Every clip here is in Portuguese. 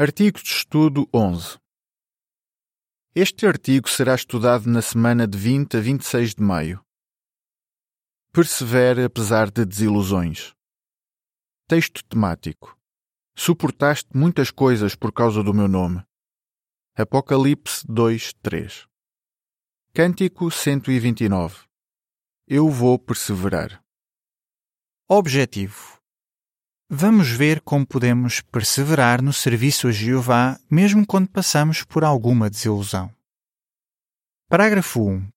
Artigo de estudo 11. Este artigo será estudado na semana de 20 a 26 de maio. Persevere apesar de desilusões. Texto temático. Suportaste muitas coisas por causa do meu nome. Apocalipse 2, 3. Cântico 129. Eu vou perseverar. Objetivo. Vamos ver como podemos perseverar no serviço a Jeová mesmo quando passamos por alguma desilusão. Parágrafo 1.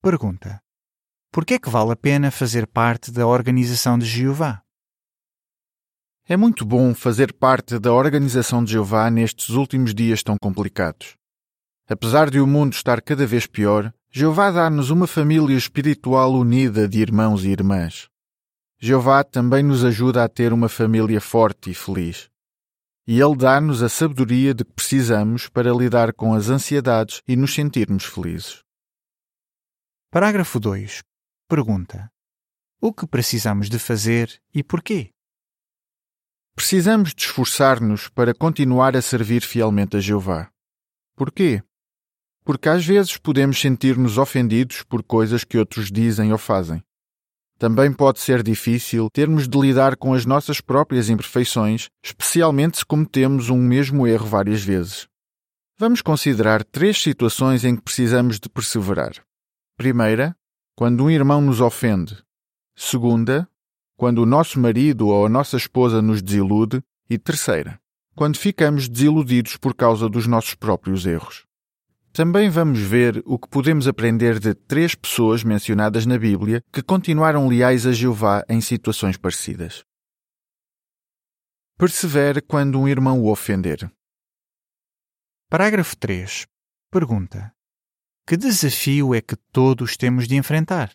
Pergunta: Por que é que vale a pena fazer parte da organização de Jeová? É muito bom fazer parte da organização de Jeová nestes últimos dias tão complicados. Apesar de o mundo estar cada vez pior, Jeová dá-nos uma família espiritual unida de irmãos e irmãs. Jeová também nos ajuda a ter uma família forte e feliz. E Ele dá-nos a sabedoria de que precisamos para lidar com as ansiedades e nos sentirmos felizes. Parágrafo 2. Pergunta: O que precisamos de fazer e porquê? Precisamos de esforçar-nos para continuar a servir fielmente a Jeová. Porquê? Porque às vezes podemos sentir-nos ofendidos por coisas que outros dizem ou fazem. Também pode ser difícil termos de lidar com as nossas próprias imperfeições, especialmente se cometemos um mesmo erro várias vezes. Vamos considerar três situações em que precisamos de perseverar. Primeira, quando um irmão nos ofende. Segunda, quando o nosso marido ou a nossa esposa nos desilude. E terceira, quando ficamos desiludidos por causa dos nossos próprios erros. Também vamos ver o que podemos aprender de três pessoas mencionadas na Bíblia que continuaram leais a Jeová em situações parecidas. Persevere quando um irmão o ofender. Parágrafo 3. Pergunta: Que desafio é que todos temos de enfrentar?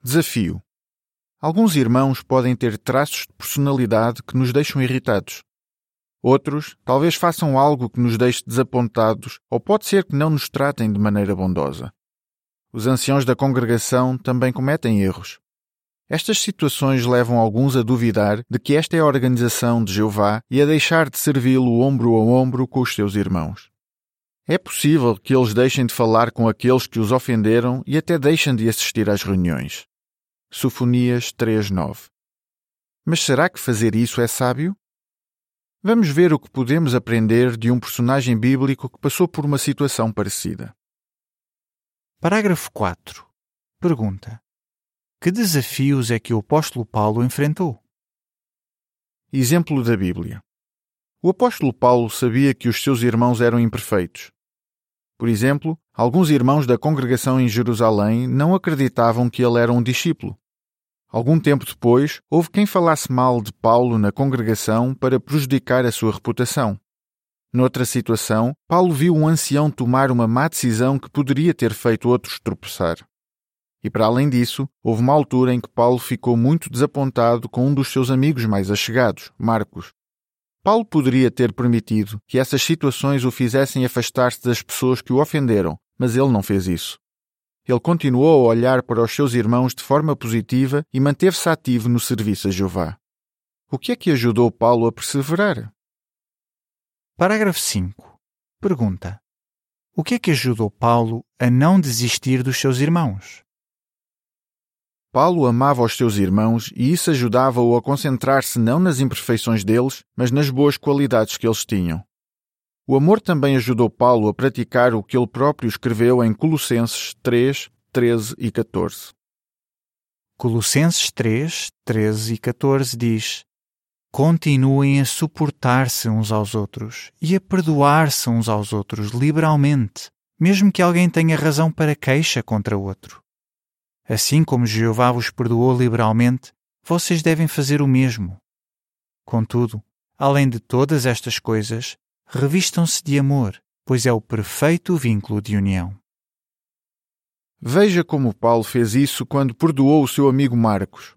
Desafio. Alguns irmãos podem ter traços de personalidade que nos deixam irritados. Outros talvez façam algo que nos deixe desapontados ou pode ser que não nos tratem de maneira bondosa. Os anciãos da congregação também cometem erros. Estas situações levam alguns a duvidar de que esta é a organização de Jeová e a deixar de servi-lo ombro a ombro com os seus irmãos. É possível que eles deixem de falar com aqueles que os ofenderam e até deixem de assistir às reuniões. Sofonias 3.9 Mas será que fazer isso é sábio? Vamos ver o que podemos aprender de um personagem bíblico que passou por uma situação parecida. Parágrafo 4. Pergunta: Que desafios é que o apóstolo Paulo enfrentou? Exemplo da Bíblia. O apóstolo Paulo sabia que os seus irmãos eram imperfeitos. Por exemplo, alguns irmãos da congregação em Jerusalém não acreditavam que ele era um discípulo. Algum tempo depois, houve quem falasse mal de Paulo na congregação para prejudicar a sua reputação. Noutra situação, Paulo viu um ancião tomar uma má decisão que poderia ter feito outros tropeçar. E para além disso, houve uma altura em que Paulo ficou muito desapontado com um dos seus amigos mais achegados, Marcos. Paulo poderia ter permitido que essas situações o fizessem afastar-se das pessoas que o ofenderam, mas ele não fez isso. Ele continuou a olhar para os seus irmãos de forma positiva e manteve-se ativo no serviço a Jeová. O que é que ajudou Paulo a perseverar? Parágrafo 5. Pergunta: O que é que ajudou Paulo a não desistir dos seus irmãos? Paulo amava os seus irmãos e isso ajudava-o a concentrar-se não nas imperfeições deles, mas nas boas qualidades que eles tinham. O amor também ajudou Paulo a praticar o que ele próprio escreveu em Colossenses 3, 13 e 14. Colossenses 3, 13 e 14 diz: Continuem a suportar-se uns aos outros e a perdoar-se uns aos outros liberalmente, mesmo que alguém tenha razão para queixa contra outro. Assim como Jeová vos perdoou liberalmente, vocês devem fazer o mesmo. Contudo, além de todas estas coisas, revistam-se de amor, pois é o perfeito vínculo de união. Veja como Paulo fez isso quando perdoou o seu amigo Marcos.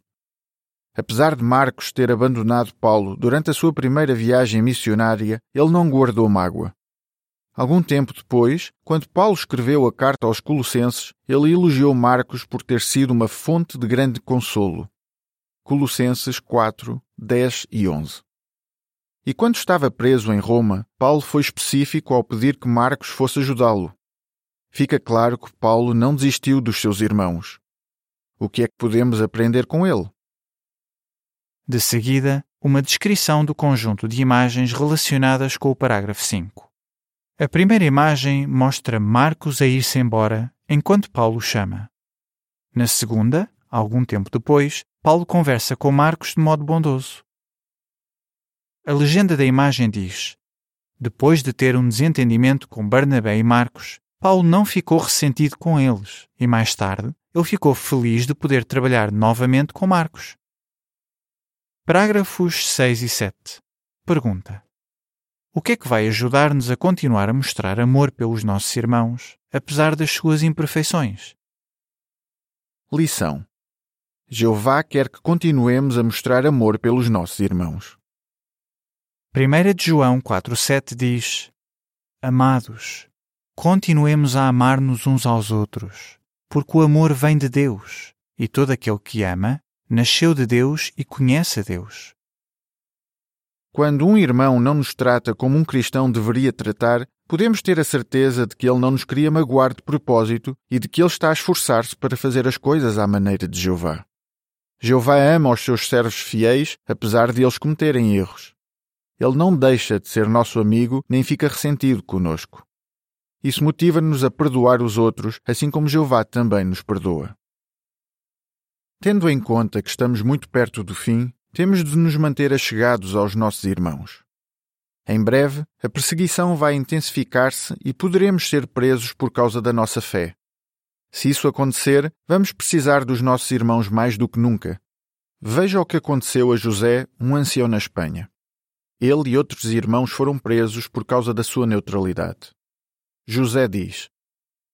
Apesar de Marcos ter abandonado Paulo durante a sua primeira viagem missionária, ele não guardou mágoa. Algum tempo depois, quando Paulo escreveu a carta aos Colossenses, ele elogiou Marcos por ter sido uma fonte de grande consolo. Colossenses 4, 10 e 11. E quando estava preso em Roma, Paulo foi específico ao pedir que Marcos fosse ajudá-lo. Fica claro que Paulo não desistiu dos seus irmãos. O que é que podemos aprender com ele? De seguida, uma descrição do conjunto de imagens relacionadas com o parágrafo 5. A primeira imagem mostra Marcos a ir-se embora enquanto Paulo chama. Na segunda, algum tempo depois, Paulo conversa com Marcos de modo bondoso. A legenda da imagem diz: Depois de ter um desentendimento com Barnabé e Marcos, Paulo não ficou ressentido com eles e mais tarde ele ficou feliz de poder trabalhar novamente com Marcos. Parágrafos 6 e 7. Pergunta: O que é que vai ajudar-nos a continuar a mostrar amor pelos nossos irmãos, apesar das suas imperfeições? Lição: Jeová quer que continuemos a mostrar amor pelos nossos irmãos. 1 de João 4,7 diz: Amados, continuemos a amar-nos uns aos outros, porque o amor vem de Deus, e todo aquele que ama nasceu de Deus e conhece a Deus. Quando um irmão não nos trata como um cristão deveria tratar, podemos ter a certeza de que ele não nos queria magoar de propósito e de que ele está a esforçar-se para fazer as coisas à maneira de Jeová. Jeová ama os seus servos fiéis, apesar de eles cometerem erros. Ele não deixa de ser nosso amigo nem fica ressentido conosco. Isso motiva-nos a perdoar os outros, assim como Jeová também nos perdoa. Tendo em conta que estamos muito perto do fim, temos de nos manter achegados aos nossos irmãos. Em breve, a perseguição vai intensificar-se e poderemos ser presos por causa da nossa fé. Se isso acontecer, vamos precisar dos nossos irmãos mais do que nunca. Veja o que aconteceu a José, um ancião na Espanha. Ele e outros irmãos foram presos por causa da sua neutralidade. José diz: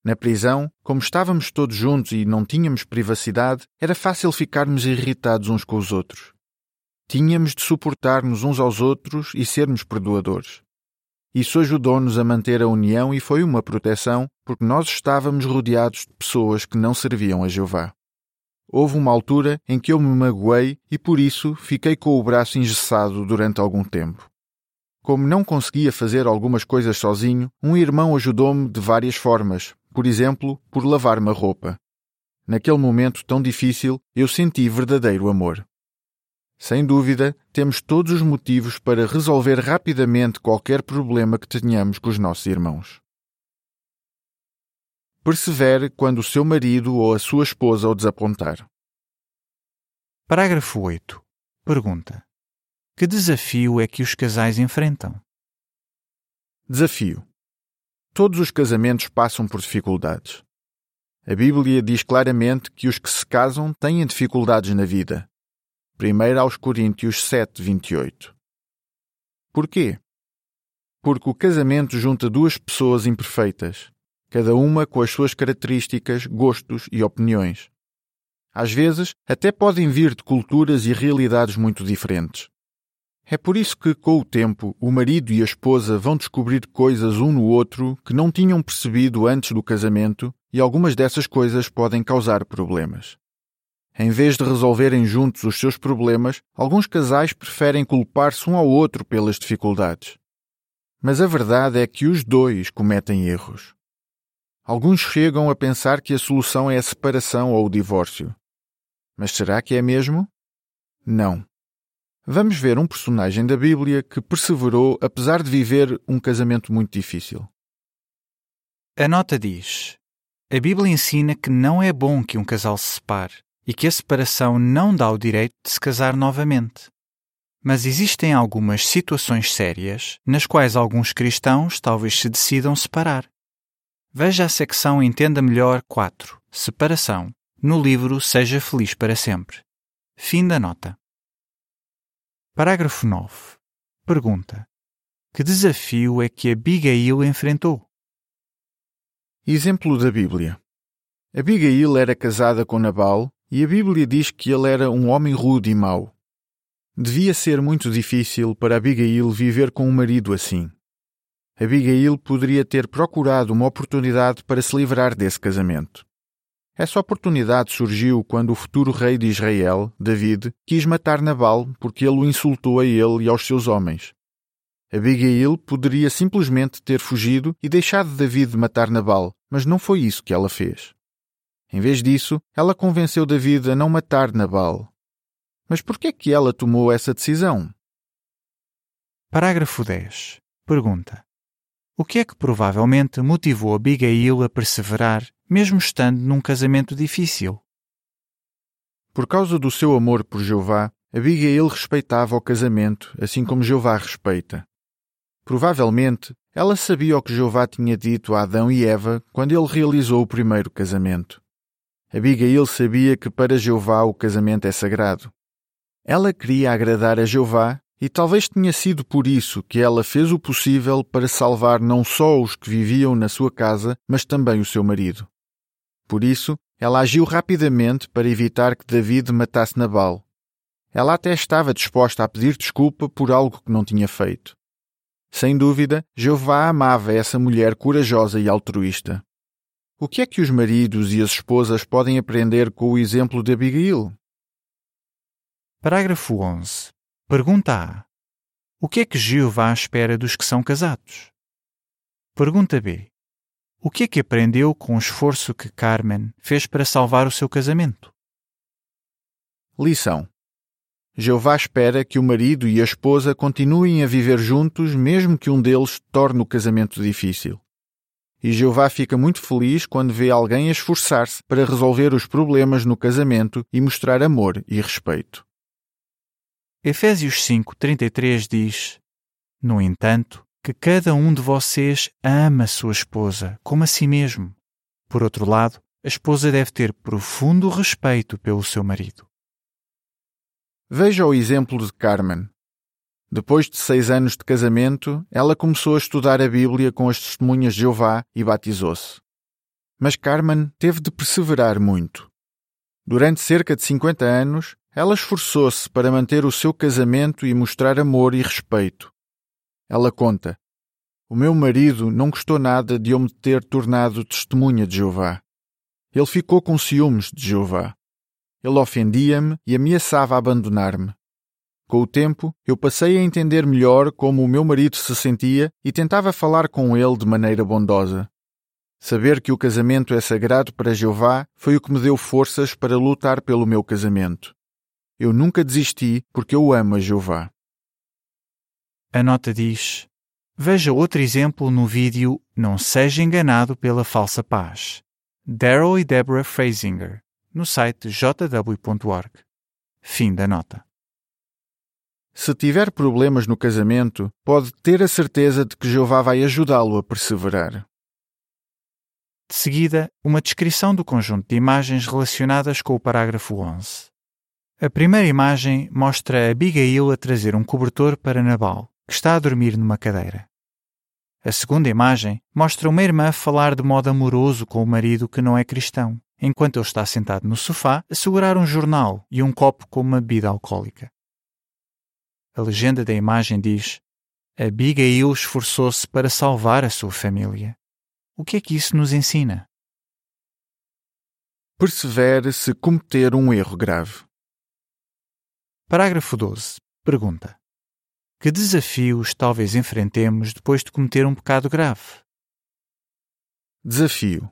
na prisão, como estávamos todos juntos e não tínhamos privacidade, era fácil ficarmos irritados uns com os outros. Tínhamos de suportar-nos uns aos outros e sermos perdoadores. Isso ajudou-nos a manter a união e foi uma proteção, porque nós estávamos rodeados de pessoas que não serviam a Jeová. Houve uma altura em que eu me magoei e por isso fiquei com o braço engessado durante algum tempo. Como não conseguia fazer algumas coisas sozinho, um irmão ajudou-me de várias formas, por exemplo, por lavar-me a roupa. Naquele momento tão difícil, eu senti verdadeiro amor. Sem dúvida, temos todos os motivos para resolver rapidamente qualquer problema que tenhamos com os nossos irmãos. Persevere quando o seu marido ou a sua esposa o desapontar. Parágrafo 8. Pergunta: Que desafio é que os casais enfrentam? Desafio: Todos os casamentos passam por dificuldades. A Bíblia diz claramente que os que se casam têm dificuldades na vida. 1 aos Coríntios 7, 28. Porquê? Porque o casamento junta duas pessoas imperfeitas, cada uma com as suas características, gostos e opiniões. Às vezes, até podem vir de culturas e realidades muito diferentes. É por isso que, com o tempo, o marido e a esposa vão descobrir coisas um no outro que não tinham percebido antes do casamento e algumas dessas coisas podem causar problemas. Em vez de resolverem juntos os seus problemas, alguns casais preferem culpar-se um ao outro pelas dificuldades. Mas a verdade é que os dois cometem erros. Alguns chegam a pensar que a solução é a separação ou o divórcio. Mas será que é mesmo? Não vamos ver um personagem da Bíblia que perseverou apesar de viver um casamento muito difícil. A nota diz: A Bíblia ensina que não é bom que um casal se separe e que a separação não dá o direito de se casar novamente. Mas existem algumas situações sérias nas quais alguns cristãos talvez se decidam separar. Veja a secção Entenda Melhor 4 Separação no livro Seja Feliz para Sempre. Fim da nota. Parágrafo 9. Pergunta: Que desafio é que Abigail enfrentou? Exemplo da Bíblia. Abigail era casada com Nabal e a Bíblia diz que ele era um homem rude e mau. Devia ser muito difícil para Abigail viver com um marido assim. Abigail poderia ter procurado uma oportunidade para se livrar desse casamento. Essa oportunidade surgiu quando o futuro rei de Israel, David, quis matar Nabal porque ele o insultou a ele e aos seus homens. Abigail poderia simplesmente ter fugido e deixado David matar Nabal, mas não foi isso que ela fez. Em vez disso, ela convenceu David a não matar Nabal. Mas por que é que ela tomou essa decisão? Parágrafo 10. Pergunta: O que é que provavelmente motivou Abigail a perseverar, mesmo estando num casamento difícil? Por causa do seu amor por Jeová, Abigail respeitava o casamento, assim como Jeová respeita. Provavelmente, ela sabia o que Jeová tinha dito a Adão e Eva quando ele realizou o primeiro casamento. Abigail sabia que para Jeová o casamento é sagrado. Ela queria agradar a Jeová e talvez tenha sido por isso que ela fez o possível para salvar não só os que viviam na sua casa, mas também o seu marido. Por isso, ela agiu rapidamente para evitar que David matasse Nabal. Ela até estava disposta a pedir desculpa por algo que não tinha feito. Sem dúvida, Jeová amava essa mulher corajosa e altruísta. O que é que os maridos e as esposas podem aprender com o exemplo de Abigail? Parágrafo 11. Pergunta A. O que é que Jeová espera dos que são casados? Pergunta B. O que é que aprendeu com o esforço que Carmen fez para salvar o seu casamento? Lição: Jeová espera que o marido e a esposa continuem a viver juntos, mesmo que um deles torne o casamento difícil. E Jeová fica muito feliz quando vê alguém esforçar-se para resolver os problemas no casamento e mostrar amor e respeito. Efésios 5:33 diz: No entanto, que cada um de vocês ama sua esposa como a si mesmo. Por outro lado, a esposa deve ter profundo respeito pelo seu marido. Veja o exemplo de Carmen. Depois de seis anos de casamento, ela começou a estudar a Bíblia com as testemunhas de Jeová e batizou-se. Mas Carmen teve de perseverar muito. Durante cerca de 50 anos, ela esforçou-se para manter o seu casamento e mostrar amor e respeito. Ela conta: O meu marido não gostou nada de eu me ter tornado testemunha de Jeová. Ele ficou com ciúmes de Jeová. Ele ofendia-me e ameaçava abandonar-me. Com o tempo, eu passei a entender melhor como o meu marido se sentia e tentava falar com ele de maneira bondosa. Saber que o casamento é sagrado para Jeová foi o que me deu forças para lutar pelo meu casamento. Eu nunca desisti porque eu amo a Jeová. A nota diz: Veja outro exemplo no vídeo Não Seja Enganado pela Falsa Paz. Daryl e Deborah Frasinger, no site jw.org. Fim da nota. Se tiver problemas no casamento, pode ter a certeza de que Jeová vai ajudá-lo a perseverar. De seguida, uma descrição do conjunto de imagens relacionadas com o parágrafo 11. A primeira imagem mostra Abigail a trazer um cobertor para Nabal, que está a dormir numa cadeira. A segunda imagem mostra uma irmã falar de modo amoroso com o marido que não é cristão, enquanto ele está sentado no sofá a segurar um jornal e um copo com uma bebida alcoólica. A legenda da imagem diz: Abigail esforçou-se para salvar a sua família. O que é que isso nos ensina? Persevere se cometer um erro grave. Parágrafo 12. Pergunta: Que desafios talvez enfrentemos depois de cometer um pecado grave? Desafio: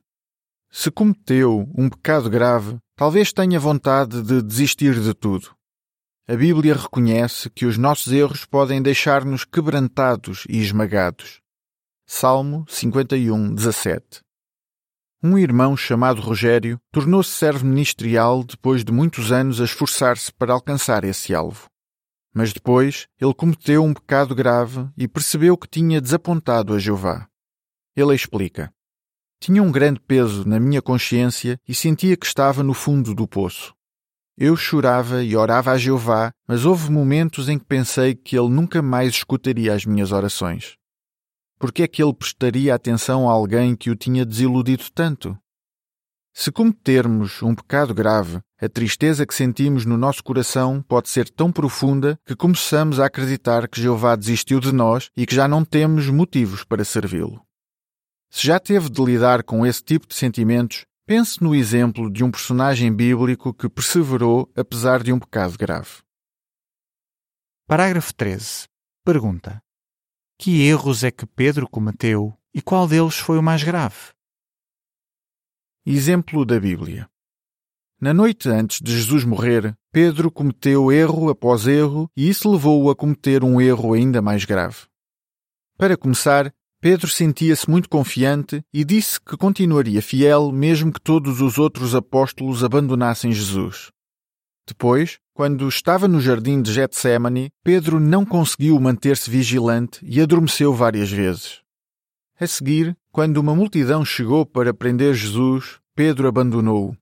Se cometeu um pecado grave, talvez tenha vontade de desistir de tudo. A Bíblia reconhece que os nossos erros podem deixar-nos quebrantados e esmagados. Salmo 51, 17. Um irmão chamado Rogério tornou-se servo ministerial depois de muitos anos a esforçar-se para alcançar esse alvo. Mas depois ele cometeu um pecado grave e percebeu que tinha desapontado a Jeová. Ele explica: Tinha um grande peso na minha consciência e sentia que estava no fundo do poço. Eu chorava e orava a Jeová, mas houve momentos em que pensei que ele nunca mais escutaria as minhas orações. Por que é que ele prestaria atenção a alguém que o tinha desiludido tanto? Se cometermos um pecado grave, a tristeza que sentimos no nosso coração pode ser tão profunda que começamos a acreditar que Jeová desistiu de nós e que já não temos motivos para servi-lo. Se já teve de lidar com esse tipo de sentimentos, Pense no exemplo de um personagem bíblico que perseverou apesar de um pecado grave. Parágrafo 13. Pergunta: Que erros é que Pedro cometeu e qual deles foi o mais grave? Exemplo da Bíblia. Na noite antes de Jesus morrer, Pedro cometeu erro após erro e isso levou-o a cometer um erro ainda mais grave. Para começar, Pedro sentia-se muito confiante e disse que continuaria fiel mesmo que todos os outros apóstolos abandonassem Jesus. Depois, quando estava no jardim de Getsemane, Pedro não conseguiu manter-se vigilante e adormeceu várias vezes. A seguir, quando uma multidão chegou para prender Jesus, Pedro abandonou-o.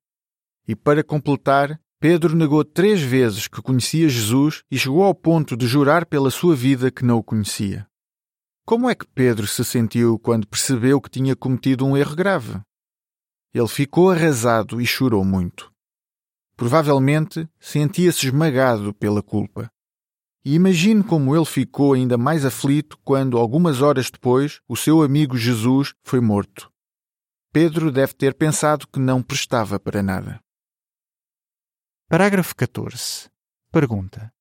E para completar, Pedro negou três vezes que conhecia Jesus e chegou ao ponto de jurar pela sua vida que não o conhecia. Como é que Pedro se sentiu quando percebeu que tinha cometido um erro grave? Ele ficou arrasado e chorou muito. Provavelmente sentia-se esmagado pela culpa. E imagine como ele ficou ainda mais aflito quando, algumas horas depois, o seu amigo Jesus foi morto. Pedro deve ter pensado que não prestava para nada. Parágrafo 14. Pergunta: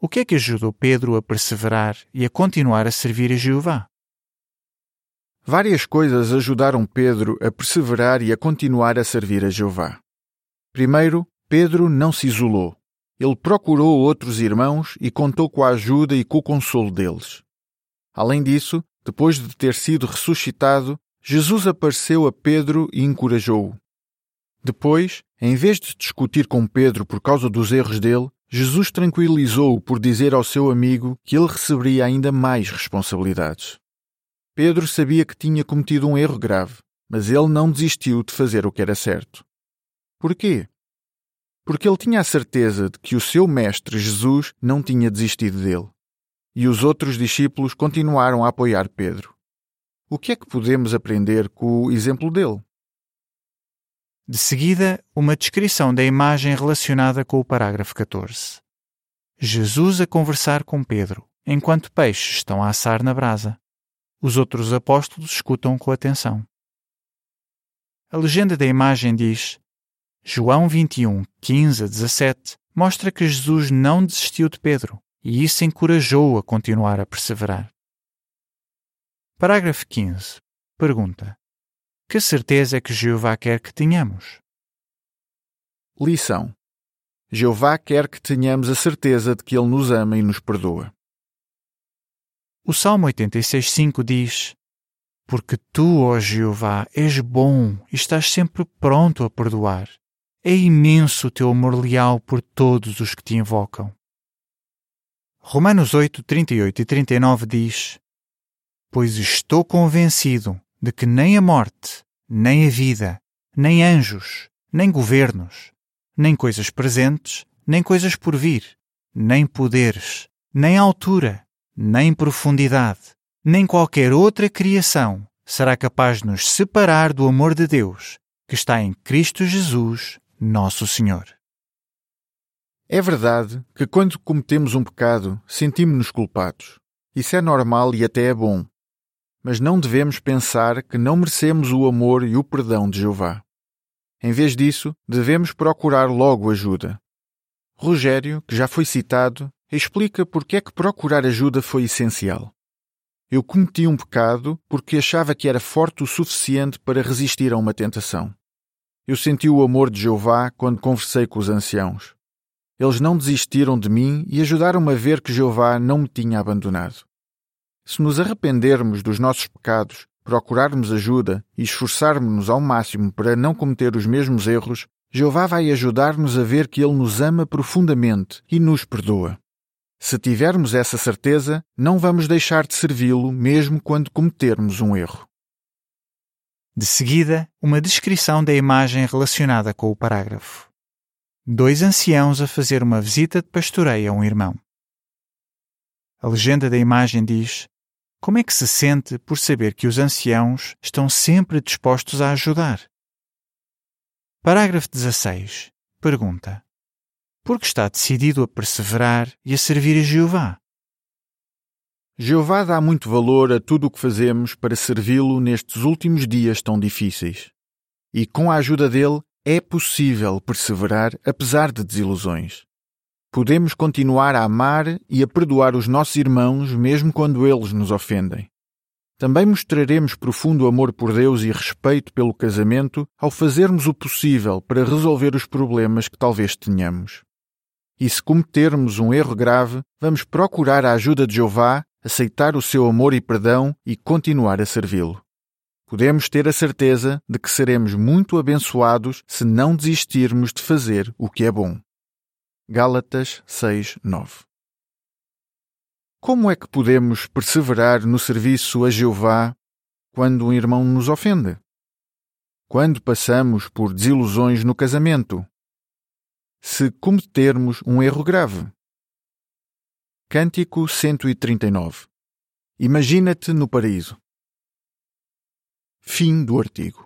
O que é que ajudou Pedro a perseverar e a continuar a servir a Jeová? Várias coisas ajudaram Pedro a perseverar e a continuar a servir a Jeová. Primeiro, Pedro não se isolou. Ele procurou outros irmãos e contou com a ajuda e com o consolo deles. Além disso, depois de ter sido ressuscitado, Jesus apareceu a Pedro e encorajou-o. Depois, em vez de discutir com Pedro por causa dos erros dele, Jesus tranquilizou-o por dizer ao seu amigo que ele receberia ainda mais responsabilidades. Pedro sabia que tinha cometido um erro grave, mas ele não desistiu de fazer o que era certo. Por quê? Porque ele tinha a certeza de que o seu mestre Jesus não tinha desistido dele. E os outros discípulos continuaram a apoiar Pedro. O que é que podemos aprender com o exemplo dele? De seguida, uma descrição da imagem relacionada com o parágrafo 14. Jesus a conversar com Pedro, enquanto peixes estão a assar na brasa. Os outros apóstolos escutam com atenção. A legenda da imagem diz: João 21, 15 a 17 mostra que Jesus não desistiu de Pedro e isso encorajou-o a continuar a perseverar. Parágrafo 15. Pergunta: Que certeza é que Jeová quer que tenhamos? Lição: Jeová quer que tenhamos a certeza de que Ele nos ama e nos perdoa. O Salmo 86,5 diz: Porque tu, ó Jeová, és bom e estás sempre pronto a perdoar é imenso o teu amor leal por todos os que te invocam. Romanos 8, 38 e 39 diz: Pois estou convencido de que nem a morte, nem a vida, nem anjos, nem governos, nem coisas presentes, nem coisas por vir, nem poderes, nem altura, nem profundidade, nem qualquer outra criação será capaz de nos separar do amor de Deus que está em Cristo Jesus, nosso Senhor. É verdade que quando cometemos um pecado, sentimos-nos culpados. Isso é normal e até é bom. Mas não devemos pensar que não merecemos o amor e o perdão de Jeová. Em vez disso, devemos procurar logo ajuda. Rogério, que já foi citado, explica porque é que procurar ajuda foi essencial. Eu cometi um pecado porque achava que era forte o suficiente para resistir a uma tentação. Eu senti o amor de Jeová quando conversei com os anciãos. Eles não desistiram de mim e ajudaram-me a ver que Jeová não me tinha abandonado. Se nos arrependermos dos nossos pecados, procurarmos ajuda e esforçarmos-nos ao máximo para não cometer os mesmos erros, Jeová vai ajudar-nos a ver que Ele nos ama profundamente e nos perdoa. Se tivermos essa certeza, não vamos deixar de servi-lo mesmo quando cometermos um erro. De seguida, uma descrição da imagem relacionada com o parágrafo. Dois anciãos a fazer uma visita de pastoreio a um irmão. A legenda da imagem diz: Como é que se sente por saber que os anciãos estão sempre dispostos a ajudar? Parágrafo 16. Pergunta: Por que está decidido a perseverar e a servir a Jeová? Jeová dá muito valor a tudo o que fazemos para servi-lo nestes últimos dias tão difíceis. E com a ajuda dele é possível perseverar apesar de desilusões. podemos continuar a amar e a perdoar os nossos irmãos mesmo quando eles nos ofendem. Também mostraremos profundo amor por Deus e respeito pelo casamento ao fazermos o possível para resolver os problemas que talvez tenhamos. E se cometermos um erro grave, vamos procurar a ajuda de Jeová, aceitar o seu amor e perdão e continuar a servi-lo. Podemos ter a certeza de que seremos muito abençoados se não desistirmos de fazer o que é bom. Gálatas 6, 9 Como é que podemos perseverar no serviço a Jeová quando um irmão nos ofende? Quando passamos por desilusões no casamento? Se cometermos um erro grave? Cântico 139 Imagina-te no paraíso. Fim do artigo.